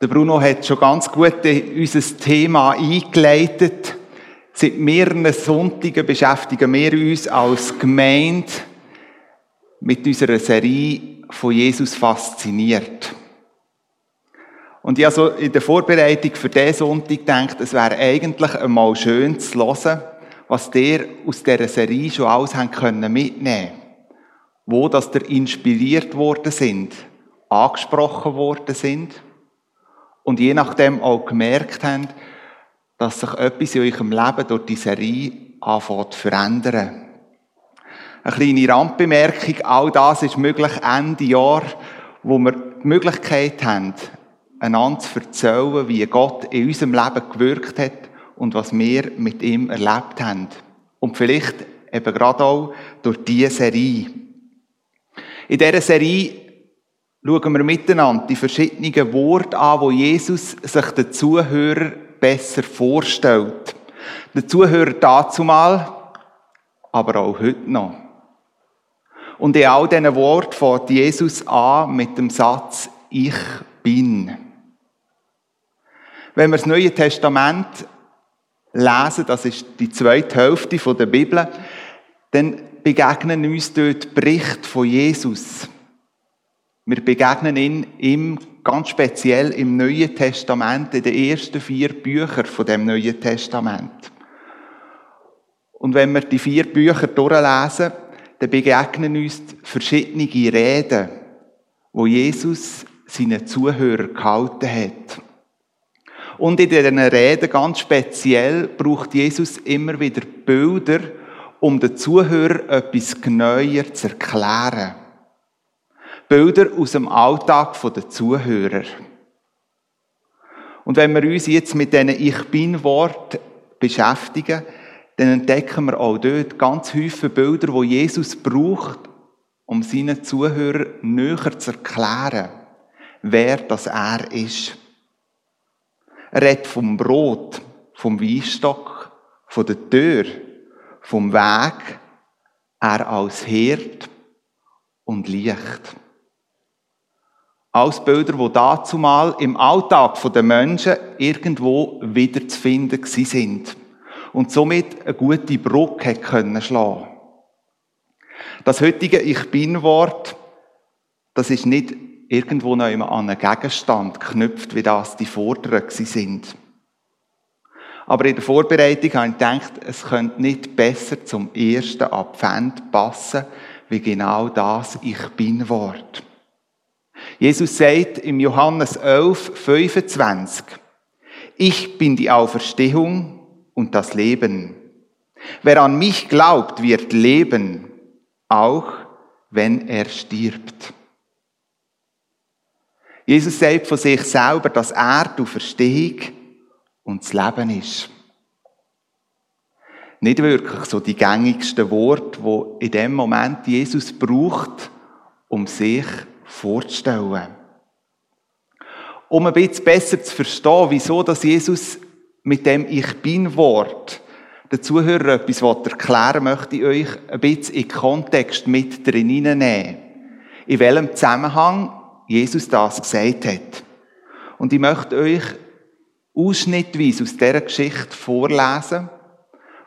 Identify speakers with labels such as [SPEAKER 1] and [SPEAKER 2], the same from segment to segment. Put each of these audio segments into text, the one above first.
[SPEAKER 1] Der Bruno hat schon ganz gut unser Thema eingeleitet. Seit mehreren Sonntagen beschäftigen wir uns als Gemeinde mit unserer Serie von Jesus fasziniert. Und ich habe so in der Vorbereitung für diesen Sonntag gedacht, es wäre eigentlich einmal schön zu hören, was der aus dieser Serie schon alles haben können mitnehmen Wo dass der inspiriert worden sind, angesprochen worden sind und je nachdem auch gemerkt haben, dass sich etwas in eurem Leben durch die Serie anfängt zu verändern. Eine kleine Randbemerkung, all das ist möglich Ende Jahr, wo wir die Möglichkeit haben, einander zu erzählen, wie Gott in unserem Leben gewirkt hat und was wir mit ihm erlebt haben. Und vielleicht eben gerade auch durch diese Serie. In dieser Serie schauen wir miteinander die verschiedenen Worte an, wo Jesus sich den Zuhörer besser vorstellt. Der Zuhörer dazu mal, aber auch heute noch. Und in all diesen Worten fängt Jesus an mit dem Satz, ich bin. Wenn wir das Neue Testament lesen, das ist die zweite Hälfte der Bibel, dann begegnen uns dort Berichte von Jesus. Wir begegnen ihn ihm ganz speziell im Neuen Testament, in den ersten vier Büchern von dem Neuen Testament. Und wenn wir die vier Bücher durchlesen, dann begegnen uns verschiedene Reden, wo Jesus seinen Zuhörern gehalten hat. Und in diesen Reden ganz speziell braucht Jesus immer wieder Bilder, um den Zuhörern etwas genauer zu erklären. Bilder aus dem Alltag der Zuhörer. Und wenn wir uns jetzt mit diesen Ich Bin-Wort beschäftigen, dann entdecken wir auch dort ganz viele Bilder, wo Jesus braucht, um seinen Zuhörern näher zu erklären, wer das er ist. Er redet vom Brot, vom Weinstock, von der Tür, vom Weg, er als Herd und Licht. Alles Bilder, die dazumal im Alltag der Menschen irgendwo wieder zu finden sind. Und somit eine gute Brücke können schlagen. Das heutige Ich Bin-Wort, das ist nicht irgendwo noch immer an einen Gegenstand geknüpft, wie das die Forderungen sind. Aber in der Vorbereitung habe ich gedacht, es könnte nicht besser zum ersten Advent passen, wie genau das Ich Bin-Wort. Jesus sagt im Johannes 11, 25, ich bin die Auferstehung und das Leben. Wer an mich glaubt, wird leben, auch wenn er stirbt. Jesus sagt von sich selber, dass er die Auferstehung und das Leben ist. Nicht wirklich so die gängigsten Worte, wo in dem Moment Jesus braucht, um sich vorzustellen. Um ein bisschen besser zu verstehen, wieso dass Jesus mit dem Ich Bin-Wort den Zuhörern etwas erklären möchte ich euch ein bisschen in den Kontext mit drin nehmen. In welchem Zusammenhang Jesus das gesagt hat. Und ich möchte euch ausschnittweise aus dieser Geschichte vorlesen,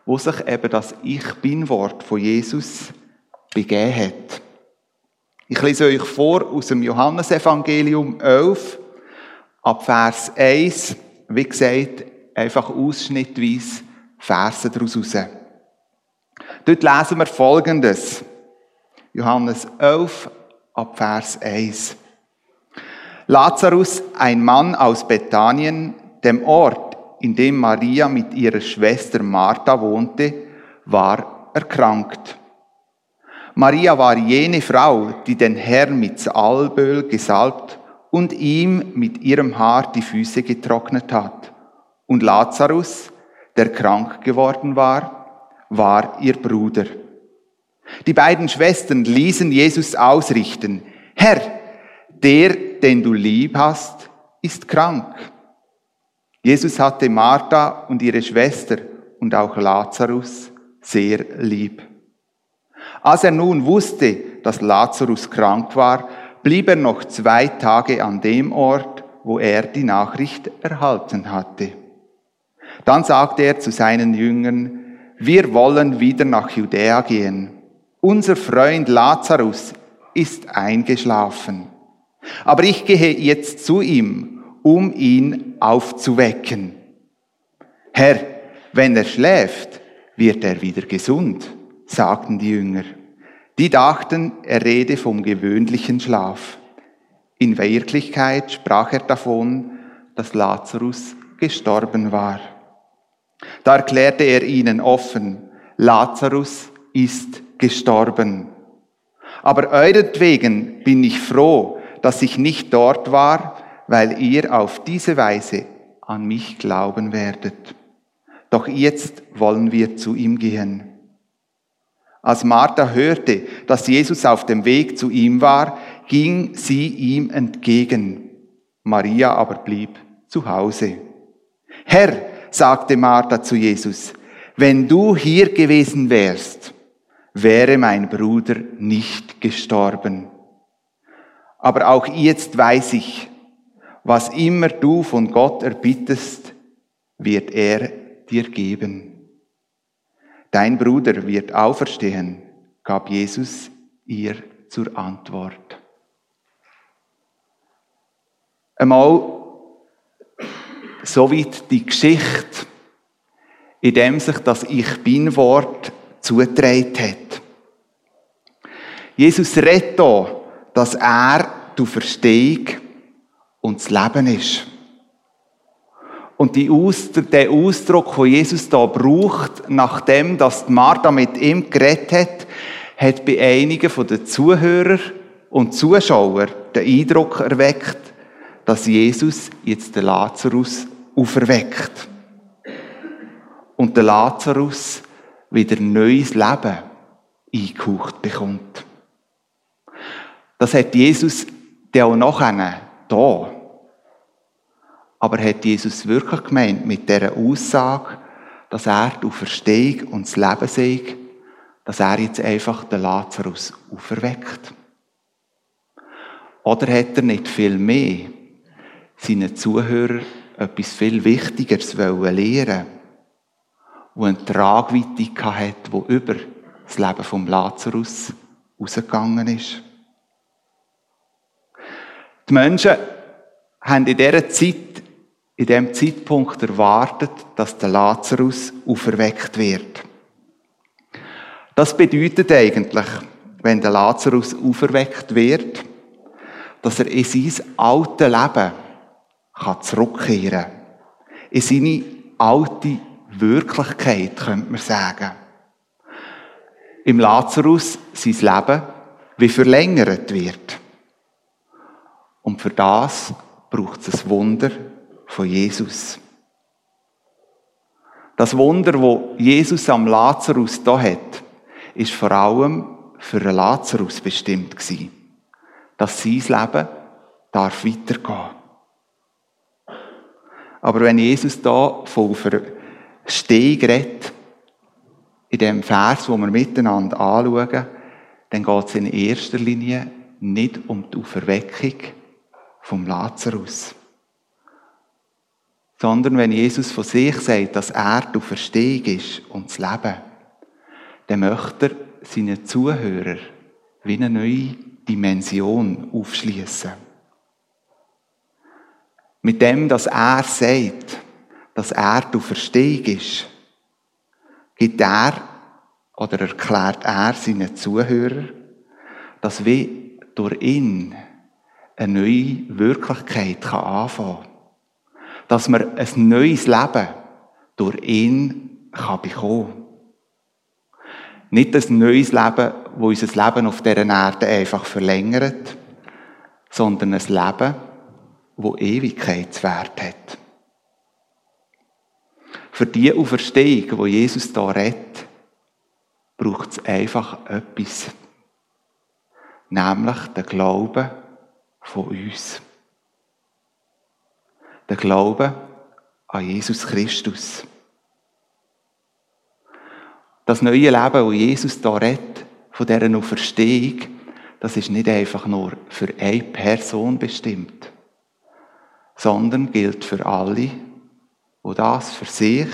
[SPEAKER 1] wo sich eben das Ich Bin-Wort von Jesus begeben hat. Ich lese euch vor aus dem Johannesevangelium 11, ab Vers 1, wie gesagt, einfach ausschnittweise Verse daraus raus. Dort lesen wir Folgendes. Johannes 11, ab Vers 1. Lazarus, ein Mann aus Bethanien, dem Ort, in dem Maria mit ihrer Schwester Martha wohnte, war erkrankt. Maria war jene Frau, die den Herrn mit Salböl gesalbt und ihm mit ihrem Haar die Füße getrocknet hat. Und Lazarus, der krank geworden war, war ihr Bruder. Die beiden Schwestern ließen Jesus ausrichten, Herr, der, den du lieb hast, ist krank. Jesus hatte Martha und ihre Schwester und auch Lazarus sehr lieb. Als er nun wusste, dass Lazarus krank war, blieb er noch zwei Tage an dem Ort, wo er die Nachricht erhalten hatte. Dann sagte er zu seinen Jüngern, wir wollen wieder nach Judäa gehen. Unser Freund Lazarus ist eingeschlafen. Aber ich gehe jetzt zu ihm, um ihn aufzuwecken. Herr, wenn er schläft, wird er wieder gesund, sagten die Jünger. Die dachten, er rede vom gewöhnlichen Schlaf. In Wirklichkeit sprach er davon, dass Lazarus gestorben war. Da erklärte er ihnen offen, Lazarus ist gestorben. Aber euretwegen bin ich froh, dass ich nicht dort war, weil ihr auf diese Weise an mich glauben werdet. Doch jetzt wollen wir zu ihm gehen. Als Martha hörte, dass Jesus auf dem Weg zu ihm war, ging sie ihm entgegen. Maria aber blieb zu Hause. Herr, sagte Martha zu Jesus, wenn du hier gewesen wärst, wäre mein Bruder nicht gestorben. Aber auch jetzt weiß ich, was immer du von Gott erbittest, wird er dir geben. Dein Bruder wird auferstehen, gab Jesus ihr zur Antwort. Einmal soweit die Geschichte, in dem sich das Ich Bin-Wort zugetragen hat. Jesus redet hier, dass er die Verstehung und das Leben ist. Und Ausdruck, der Ausdruck, den Jesus da braucht, nachdem dass Martha mit ihm geredet hat, hat bei einigen der Zuhörer und Zuschauer den Eindruck erweckt, dass Jesus jetzt den Lazarus auferweckt. Und der Lazarus wieder neues Leben eingehaucht bekommt. Das hat Jesus der auch nachher da. Aber hat Jesus wirklich gemeint mit dieser Aussage, dass er die Auferstehung und das Leben sei, dass er jetzt einfach den Lazarus auferweckt? Oder hat er nicht viel mehr seinen Zuhörern etwas viel Wichtigeres lehren wo eine Tragweite hat, wo über das Leben vom Lazarus rausgegangen ist. Die Menschen haben in dieser Zeit, in diesem Zeitpunkt erwartet, dass der Lazarus auferweckt wird. Das bedeutet eigentlich, wenn der Lazarus auferweckt wird, dass er in sein altes Leben kann zurückkehren kann. In seine alte Wirklichkeit, könnte man sagen. Im Lazarus sein Leben wie verlängert wird. Und für das braucht es ein Wunder von Jesus. Das Wunder, wo Jesus am Lazarus da hat, ist vor allem für einen Lazarus bestimmt gewesen, dass sein Leben darf weitergehen. Aber wenn Jesus da von Verstehung redet, in dem Vers, wo wir miteinander anschauen, dann geht es in erster Linie nicht um die Auferweckung vom Lazarus. Sondern wenn Jesus von sich sagt, dass er die Auferstehung ist und das Leben, dann möchte er seinen Zuhörern wie eine neue Dimension aufschließen. Mit dem, dass er sagt, dass er die Verstehung ist, gibt er oder erklärt er seinen Zuhörern, dass wie durch ihn eine neue Wirklichkeit anfangen kann. Dass man ein neues Leben durch ihn kann bekommen Nicht ein neues Leben, wo unser Leben auf dieser Erde einfach verlängert, sondern ein Leben, wo Ewigkeitswert hat. Für die Auferstehung, wo Jesus da redet, braucht es einfach etwas. Nämlich den Glauben von uns. Der Glaube an Jesus Christus. Das neue Leben, das Jesus da redet, von dieser Auferstehung, das ist nicht einfach nur für eine Person bestimmt, sondern gilt für alle, die das für sich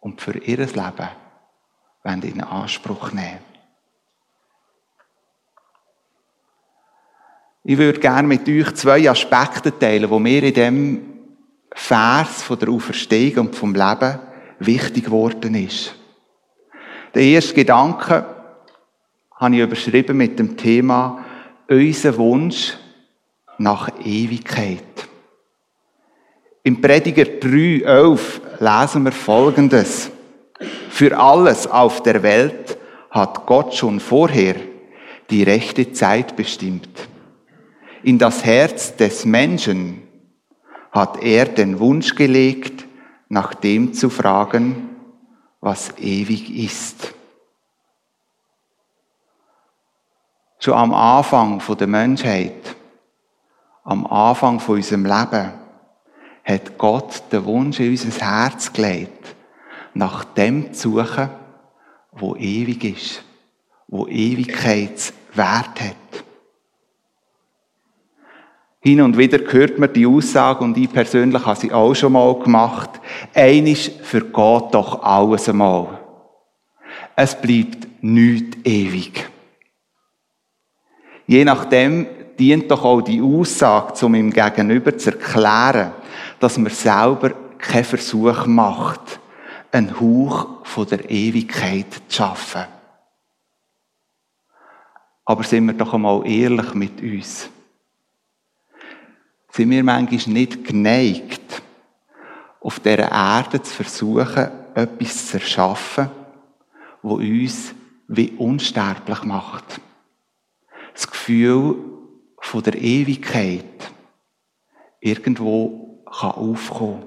[SPEAKER 1] und für ihr Leben in Anspruch nehmen Ich würde gerne mit euch zwei Aspekte teilen, die mir in dem Vers von der Auferstehung und vom Leben wichtig geworden ist. Der erste Gedanke habe ich überschrieben mit dem Thema unser Wunsch nach Ewigkeit. Im Prediger 3, 11 lesen wir Folgendes. Für alles auf der Welt hat Gott schon vorher die rechte Zeit bestimmt. In das Herz des Menschen hat er den Wunsch gelegt, nach dem zu fragen, was ewig ist. Schon am Anfang der Menschheit, am Anfang von unserem Leben, hat Gott den Wunsch in unser Herz gelegt, nach dem zu suchen, wo ewig ist, wo Ewigkeitswert hat. Hin und wieder hört man die Aussage, und ich persönlich habe sie auch schon mal gemacht, einisch Gott doch alles einmal. Es bleibt nicht ewig. Je nachdem dient doch auch die Aussage, um ihm Gegenüber zu erklären, dass man selber keinen Versuch macht, einen Hauch von der Ewigkeit zu schaffen. Aber sind wir doch einmal ehrlich mit uns sind wir manchmal nicht geneigt, auf dieser Erde zu versuchen, etwas zu erschaffen, wo uns wie unsterblich macht. Das Gefühl von der Ewigkeit irgendwo kann aufkommen.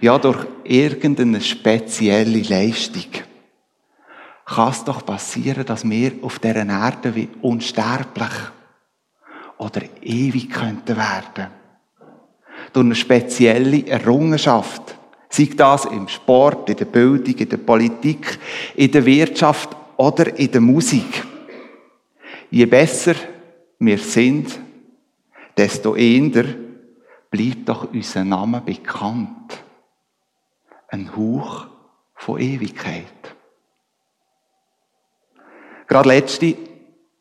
[SPEAKER 1] Ja, durch irgendeine spezielle Leistung kann es doch passieren, dass wir auf dieser Erde wie unsterblich oder ewig könnten werden. Durch eine spezielle Errungenschaft. Sei das im Sport, in der Bildung, in der Politik, in der Wirtschaft oder in der Musik. Je besser wir sind, desto eher bleibt doch unser Name bekannt. Ein Hauch von Ewigkeit. Gerade letzte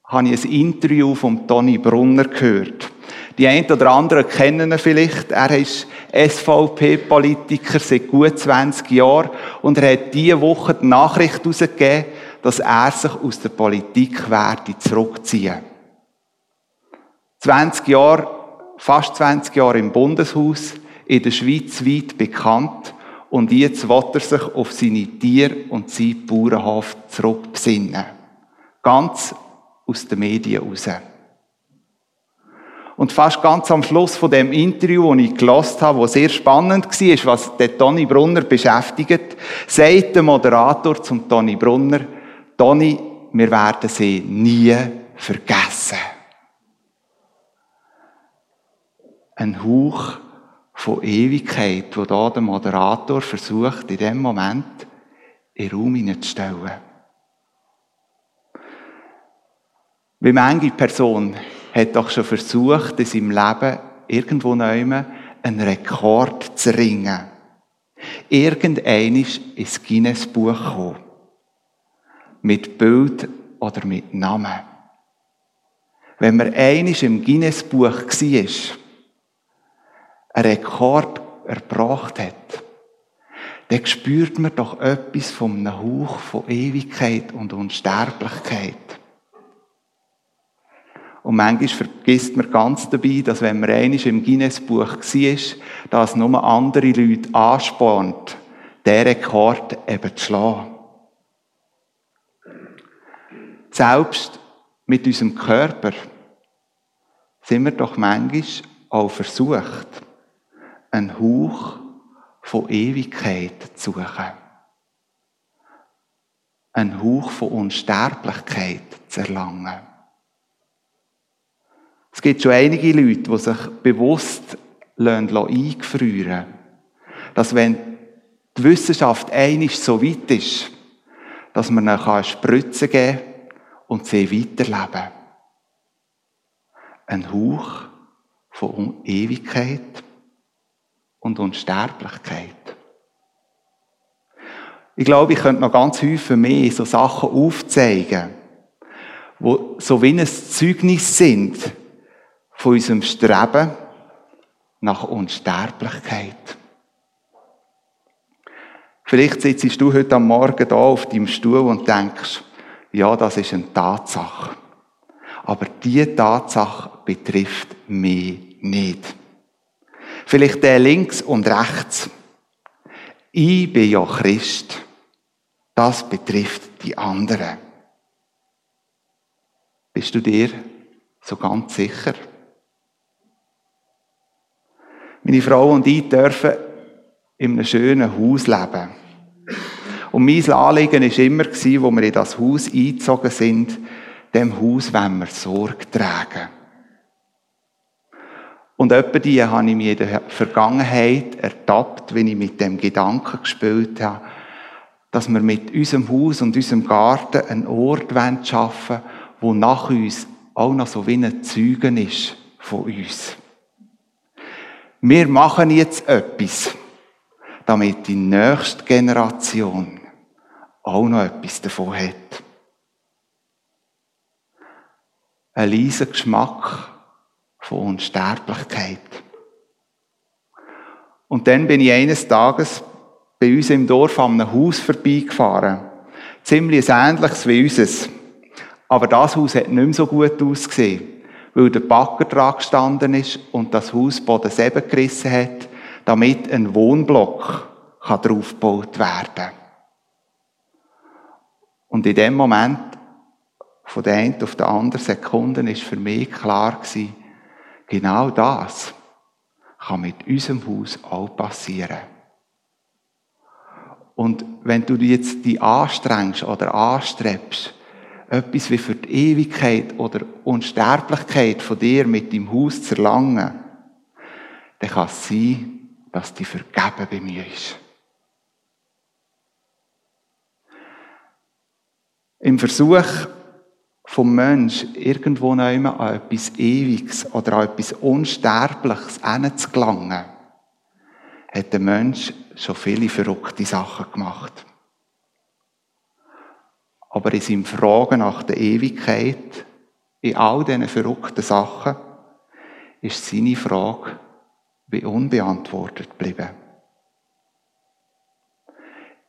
[SPEAKER 1] habe ich ein Interview von Toni Brunner gehört. Die einen oder anderen kennen ihn vielleicht. Er ist SVP-Politiker seit gut 20 Jahren und er hat diese Woche die Nachricht herausgegeben, dass er sich aus der Politik werde zurückziehen. 20 Jahre, fast 20 Jahre im Bundeshaus, in der Schweiz weit bekannt und jetzt will er sich auf seine Tier- und sein Bauernhof zurückbesinnen. Ganz aus den Medien raus. Und fast ganz am Schluss von dem Interview, das ich gelost habe, wo sehr spannend war, was der Toni Brunner beschäftigt, sagt der Moderator zum Toni Brunner, Toni, wir werden sie nie vergessen. Ein Hauch von Ewigkeit, wo da der Moderator versucht, in dem Moment in den Raum hineinzustellen. Wie manche Person hat doch schon versucht, in seinem Leben irgendwo neu einen Rekord zu ringen. Irgendeinisch ins Guinness-Buch kommen. Mit Bild oder mit Namen. Wenn man einisch im Guinness-Buch war, einen Rekord erbracht hat, dann spürt man doch etwas einem Hauch von Ewigkeit und Unsterblichkeit. Und manchmal vergisst man ganz dabei, dass wenn man einmal im Guinness-Buch war, dass nur andere Leute anspornt, diesen Rekord eben zu schlagen. Selbst mit unserem Körper sind wir doch manchmal auch versucht, einen Hauch von Ewigkeit zu suchen. Einen Hauch von Unsterblichkeit zu erlangen. Es gibt schon einige Leute, die sich bewusst eingefrieren Dass wenn die Wissenschaft einig so weit ist, dass man ihnen eine Spritze geben kann und sie weiterleben. Ein Hauch von Ewigkeit und Unsterblichkeit. Ich glaube, ich könnte noch ganz häufig mehr so Sachen aufzeigen, wo so wie ein Zeugnis sind von unserem Streben nach Unsterblichkeit. Vielleicht sitzt du heute am Morgen da auf deinem Stuhl und denkst, ja, das ist eine Tatsache. Aber diese Tatsache betrifft mich nicht. Vielleicht der links und rechts. Ich bin ja Christ. Das betrifft die anderen. Bist du dir so ganz sicher? Meine Frau und ich dürfen in einem schönen Haus leben. Und mein Anliegen war immer, wo wir in das Haus eingezogen sind, dem Haus wollen wir Sorge tragen. Und etwa die habe ich mir in der Vergangenheit ertappt, wenn ich mit dem Gedanken gespielt habe, dass wir mit unserem Haus und unserem Garten einen Ort schaffen wollen, wo nach uns auch noch so wie ein Zeugen ist von uns. Wir machen jetzt etwas, damit die nächste Generation auch noch etwas davon hat. Ein leiser Geschmack von Unsterblichkeit. Und dann bin ich eines Tages bei uns im Dorf an einem Haus vorbeigefahren. Ziemlich ähnliches wie unseres. Aber das Haus hat nicht mehr so gut ausgesehen, weil der Backer dran gestanden ist und das Haus Boden selber gerissen hat, damit ein Wohnblock draufgebaut werden kann. Und in dem Moment, von der einen auf der anderen Sekunde, ist für mich klar gewesen, Genau das kann mit unserem Haus auch passieren. Und wenn du jetzt die anstrengst oder anstrebst, etwas wie für die Ewigkeit oder Unsterblichkeit von dir mit deinem Haus zu erlangen, dann kann es sein, dass die Vergeben bei mir ist. Im Versuch, vom Mensch irgendwo an etwas Ewiges oder an etwas Unsterbliches zu gelangen, hat der Mensch schon viele verrückte Sachen gemacht. Aber in seinem Fragen nach der Ewigkeit, in all diesen verrückten Sachen, ist seine Frage wie unbeantwortet geblieben.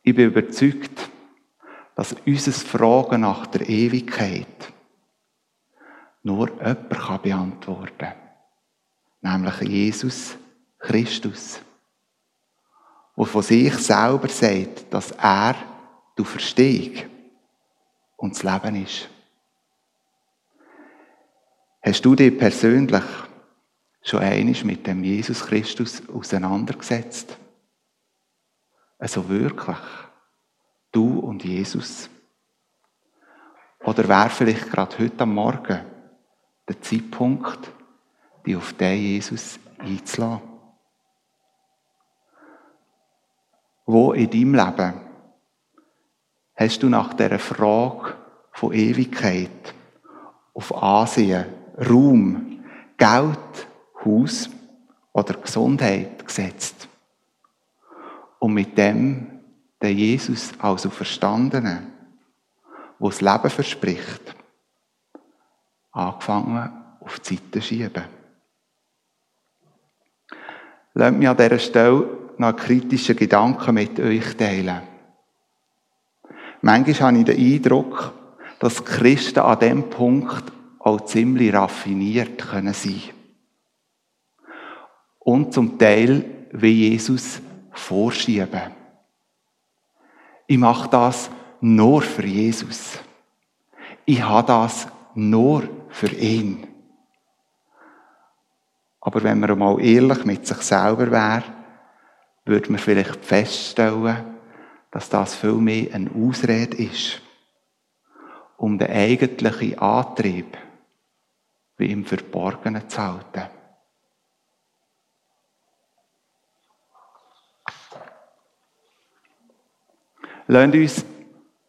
[SPEAKER 1] Ich bin überzeugt, dass unser Fragen nach der Ewigkeit nur jemand kann beantworten kann. Nämlich Jesus Christus. Der von sich selber sagt, dass er du Verstehung und das Leben ist. Hast du dich persönlich schon einig mit dem Jesus Christus auseinandergesetzt? Also wirklich? Du und Jesus? Oder wäre vielleicht gerade heute am Morgen der Zeitpunkt, die auf den Jesus einzulassen? Wo in deinem Leben hast du nach der Frage von Ewigkeit auf Ansehen, Ruhm, Geld, Haus oder Gesundheit gesetzt? Und mit dem der Jesus also Verstandene, wo das Leben verspricht, angefangen auf die Seite schieben. Lasst mich an dieser Stelle noch einen kritischen Gedanken mit euch teilen. Manchmal habe ich den Eindruck, dass Christen an diesem Punkt auch ziemlich raffiniert können sein Und zum Teil wie Jesus vorschieben. Ich mache das nur für Jesus. Ich habe das nur für ihn. Aber wenn man mal ehrlich mit sich selber wäre, würde man vielleicht feststellen, dass das viel mehr eine Ausrede ist, um den eigentlichen Antrieb wie im Verborgenen zu halten. Lasst uns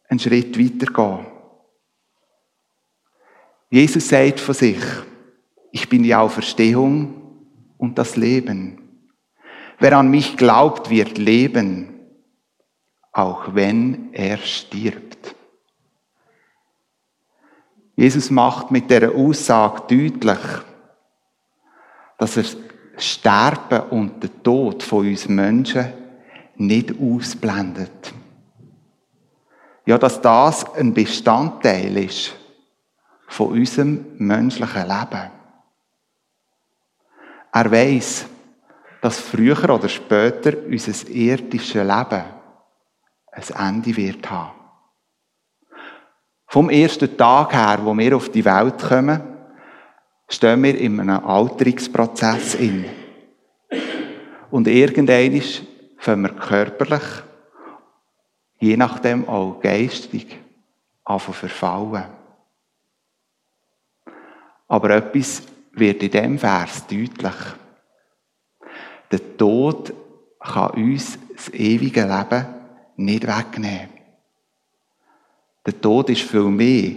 [SPEAKER 1] einen Schritt weitergehen. Jesus sagt von sich, ich bin die Auferstehung und das Leben. Wer an mich glaubt, wird leben, auch wenn er stirbt. Jesus macht mit der Aussage deutlich, dass er Sterben und den Tod von uns Menschen nicht ausblendet. Ja, dass das ein Bestandteil ist von unserem menschlichen Leben. Er weiß, dass früher oder später unser irdisches Leben ein Ende wird haben. Vom ersten Tag her, wo wir auf die Welt kommen, stehen wir in einem Alterungsprozess in. Und irgendwann fangen wir körperlich, je nachdem auch geistig, an zu verfallen. Aber etwas wird in dem Vers deutlich. Der Tod kann uns das ewige Leben nicht wegnehmen. Der Tod ist viel mehr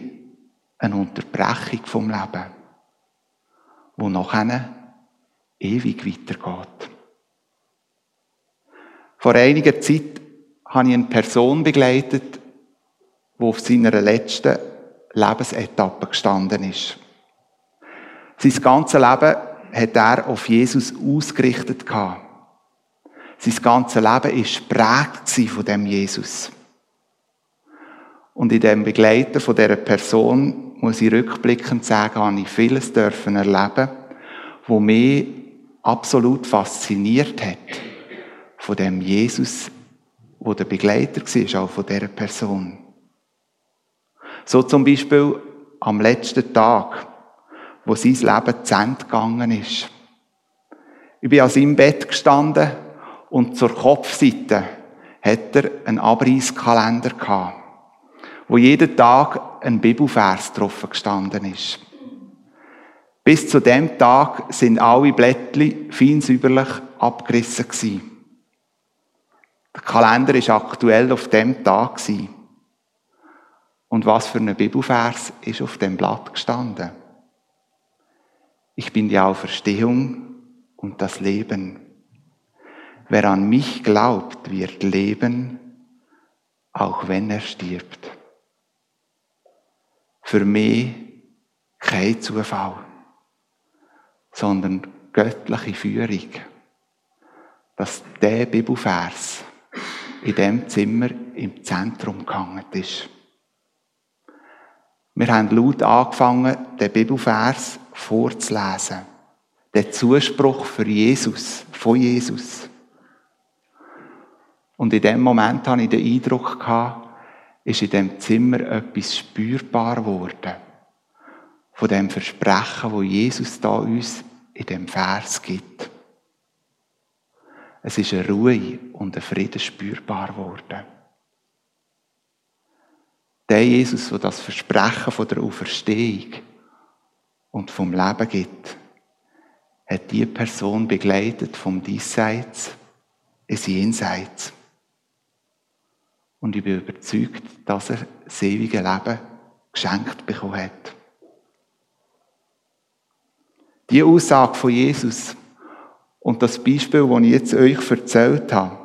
[SPEAKER 1] eine Unterbrechung vom Leben, wo nachher ewig weitergeht. Vor einiger Zeit habe ich eine Person begleitet, die auf seiner letzten Lebensetappe gestanden ist. Sein ganzes Leben hat er auf Jesus ausgerichtet gehabt. Sein ganzes Leben ist prägt von dem Jesus. Und in dem Begleiten von dieser Person, muss ich rückblickend sagen, habe ich vieles dürfen erleben, wo mich absolut fasziniert hat von dem Jesus, wo der Begleiter war, auch von dieser Person. So zum Beispiel am letzten Tag, wo sein Leben zu Ende gegangen ist. Ich bin an seinem Bett gestanden und zur Kopfseite hat er einen Abreißkalender gehabt, wo jeden Tag ein Bibelvers drauf gestanden ist. Bis zu dem Tag sind alle Blättli fein säuberlich abgerissen gewesen. Der Kalender ist aktuell auf dem Tag gewesen. Und was für ein Bibelvers ist auf dem Blatt gestanden? Ich bin die Auferstehung und das Leben. Wer an mich glaubt, wird leben, auch wenn er stirbt. Für mich kein Zufall, sondern göttliche Führung, dass der Bibelvers in dem Zimmer im Zentrum gehangen ist. Wir haben laut angefangen, den Bibelvers vorzulesen. Den Zuspruch für Jesus, von Jesus. Und in dem Moment hatte ich den Eindruck, gehabt, ist in dem Zimmer etwas spürbar geworden. Von dem Versprechen, wo Jesus da uns in dem Vers gibt. Es ist eine Ruhe und ein Frieden spürbar geworden. Der Jesus, der das Versprechen von der Auferstehung und vom Leben gibt, hat die Person begleitet vom Diesseits ins Jenseits. Und ich bin überzeugt, dass er das ewige Leben geschenkt bekommen hat. Die Aussage von Jesus und das Beispiel, das ich jetzt euch erzählt habe,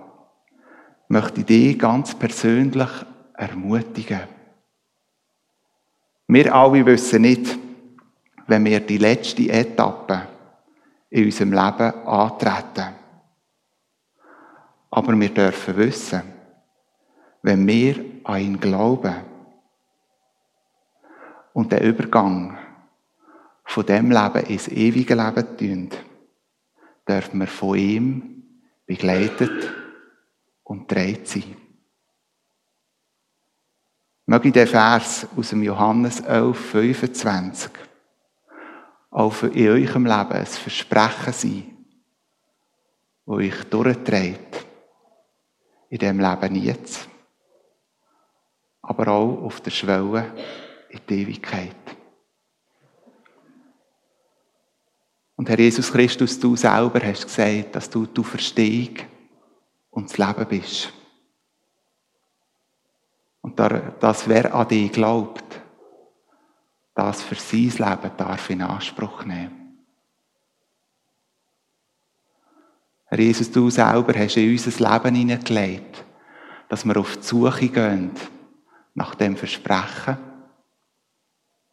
[SPEAKER 1] möchte ich dich ganz persönlich ermutigen. Wir alle wissen nicht, wenn wir die letzte Etappe in unserem Leben antreten. Aber wir dürfen wissen, wenn wir an ihn glauben und den Übergang von dem Leben ins ewige Leben tun, dürfen wir von ihm begleitet und dreht sein. Möge der Vers aus dem Johannes 11, 25 auch in eurem Leben ein Versprechen sein, wo euch durchträgt. In dem Leben jetzt. Aber auch auf der Schwelle in die Ewigkeit. Und Herr Jesus Christus, du selber hast gesagt, dass du die Verstehung und das Leben bist. Und dass wer an dich glaubt, das für sein Leben darf in Anspruch nehmen. Herr Jesus, du selber hast in unser Leben hineingelegt, dass wir auf die Suche gehen nach dem Versprechen,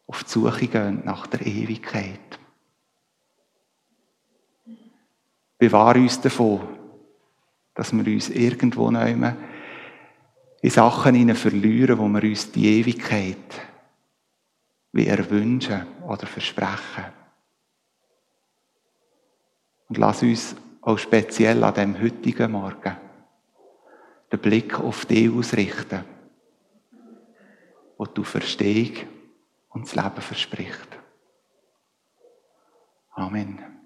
[SPEAKER 1] auf die Suche gehen nach der Ewigkeit. Bewahre uns davon, dass wir uns irgendwo nehmen in Sachen hinein verlieren, wo wir uns die Ewigkeit wie erwünschen oder versprechen. Und lass uns auch speziell an dem heutigen Morgen den Blick auf dich ausrichten, wo du Verstehung und das Leben verspricht. Amen.